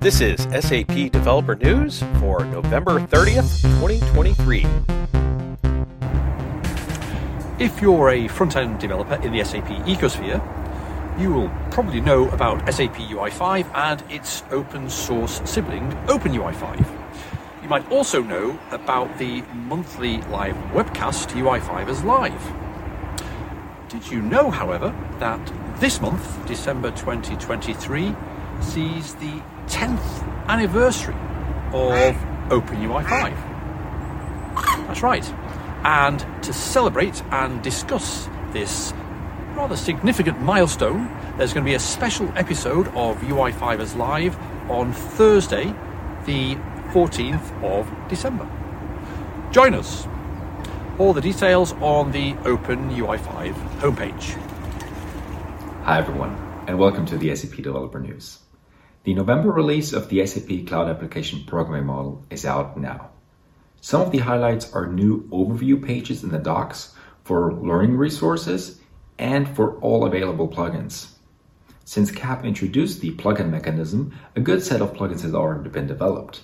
This is SAP Developer News for November 30th, 2023. If you're a front end developer in the SAP ecosphere, you will probably know about SAP UI5 and its open source sibling OpenUI5. You might also know about the monthly live webcast UI5ers live. Did you know, however, that this month, December 2023, sees the 10th anniversary of OpenUI5? That's right. And to celebrate and discuss this rather significant milestone, there's going to be a special episode of UI5ers Live on Thursday, the 14th of December. Join us. All the details on the Open UI5 homepage. Hi, everyone, and welcome to the SAP Developer News. The November release of the SAP Cloud Application Programming Model is out now. Some of the highlights are new overview pages in the docs for learning resources and for all available plugins. Since CAP introduced the plugin mechanism, a good set of plugins has already been developed.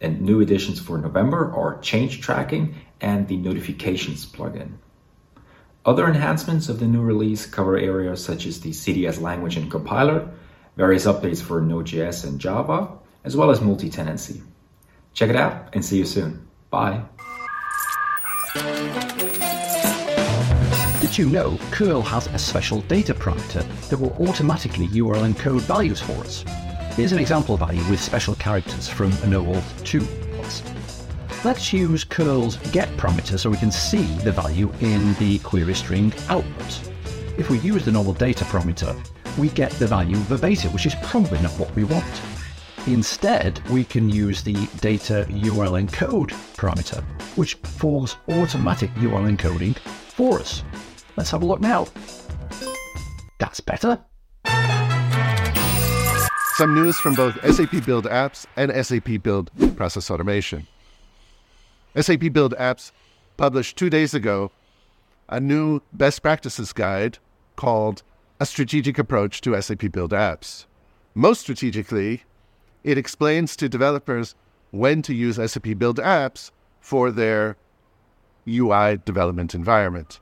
And new additions for November are change tracking and the notifications plugin. Other enhancements of the new release cover areas such as the CDS language and compiler, various updates for Node.js and Java, as well as multi-tenancy. Check it out and see you soon. Bye. Did you know curl has a special data parameter that will automatically URL encode values for us? Here's an example value with special characters from an OAuth 2 class. Let's use curl's get parameter so we can see the value in the query string output. If we use the normal data parameter, we get the value of a verbatim, which is probably not what we want. Instead, we can use the data URL encode parameter, which performs automatic URL encoding for us. Let's have a look now. That's better. Some news from both SAP Build Apps and SAP Build Process Automation. SAP Build Apps published two days ago a new best practices guide called A Strategic Approach to SAP Build Apps. Most strategically, it explains to developers when to use SAP Build Apps for their UI development environment.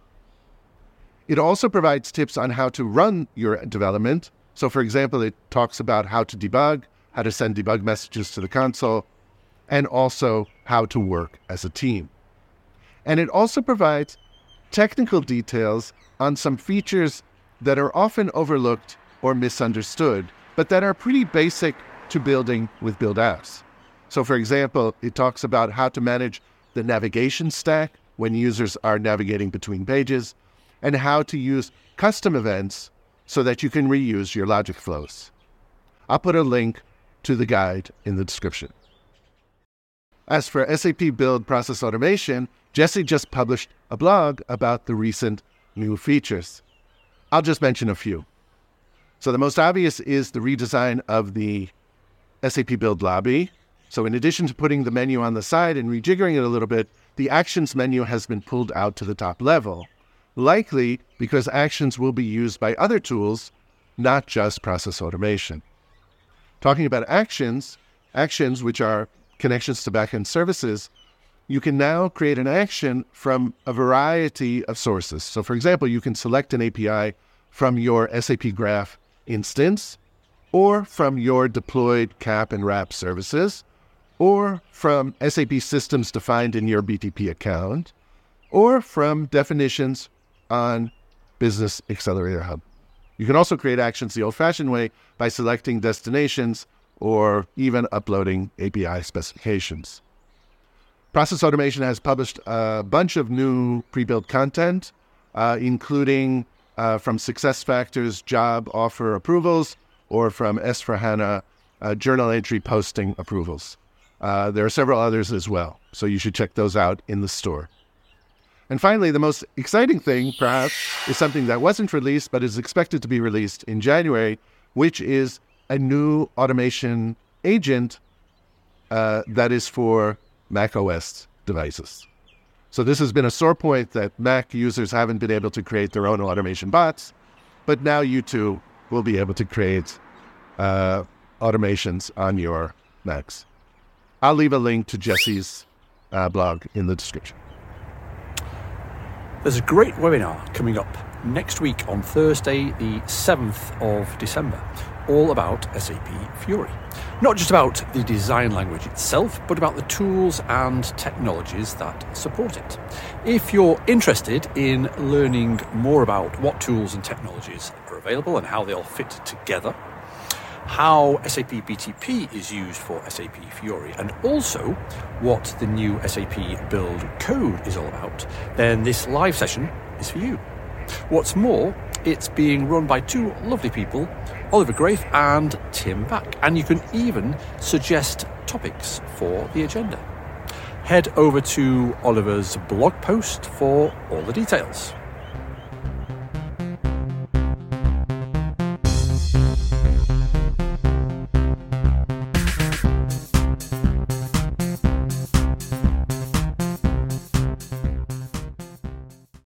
It also provides tips on how to run your development. So, for example, it talks about how to debug, how to send debug messages to the console, and also how to work as a team. And it also provides technical details on some features that are often overlooked or misunderstood, but that are pretty basic to building with build apps. So, for example, it talks about how to manage the navigation stack when users are navigating between pages, and how to use custom events so that you can reuse your logic flows. I'll put a link to the guide in the description. As for SAP Build Process Automation, Jesse just published a blog about the recent new features. I'll just mention a few. So, the most obvious is the redesign of the SAP Build lobby. So, in addition to putting the menu on the side and rejiggering it a little bit, the Actions menu has been pulled out to the top level, likely because Actions will be used by other tools, not just process automation. Talking about Actions, Actions, which are connections to backend services, you can now create an action from a variety of sources. So, for example, you can select an API from your SAP Graph instance, or from your deployed CAP and RAP services, or from SAP systems defined in your BTP account, or from definitions on Business Accelerator Hub. You can also create actions the old fashioned way by selecting destinations or even uploading API specifications. Process Automation has published a bunch of new pre built content, uh, including uh, from SuccessFactors job offer approvals or from S4HANA uh, journal entry posting approvals. Uh, there are several others as well, so you should check those out in the store. And finally, the most exciting thing, perhaps, is something that wasn't released but is expected to be released in January, which is a new automation agent uh, that is for Mac OS devices. So this has been a sore point that Mac users haven't been able to create their own automation bots, but now you too will be able to create uh, automations on your Macs. I'll leave a link to Jesse's uh, blog in the description. There's a great webinar coming up next week on Thursday, the 7th of December, all about SAP Fiori. Not just about the design language itself, but about the tools and technologies that support it. If you're interested in learning more about what tools and technologies are available and how they all fit together, how SAP BTP is used for SAP Fiori, and also what the new SAP Build code is all about, then this live session is for you. What's more, it's being run by two lovely people, Oliver Grafe and Tim Back, and you can even suggest topics for the agenda. Head over to Oliver's blog post for all the details.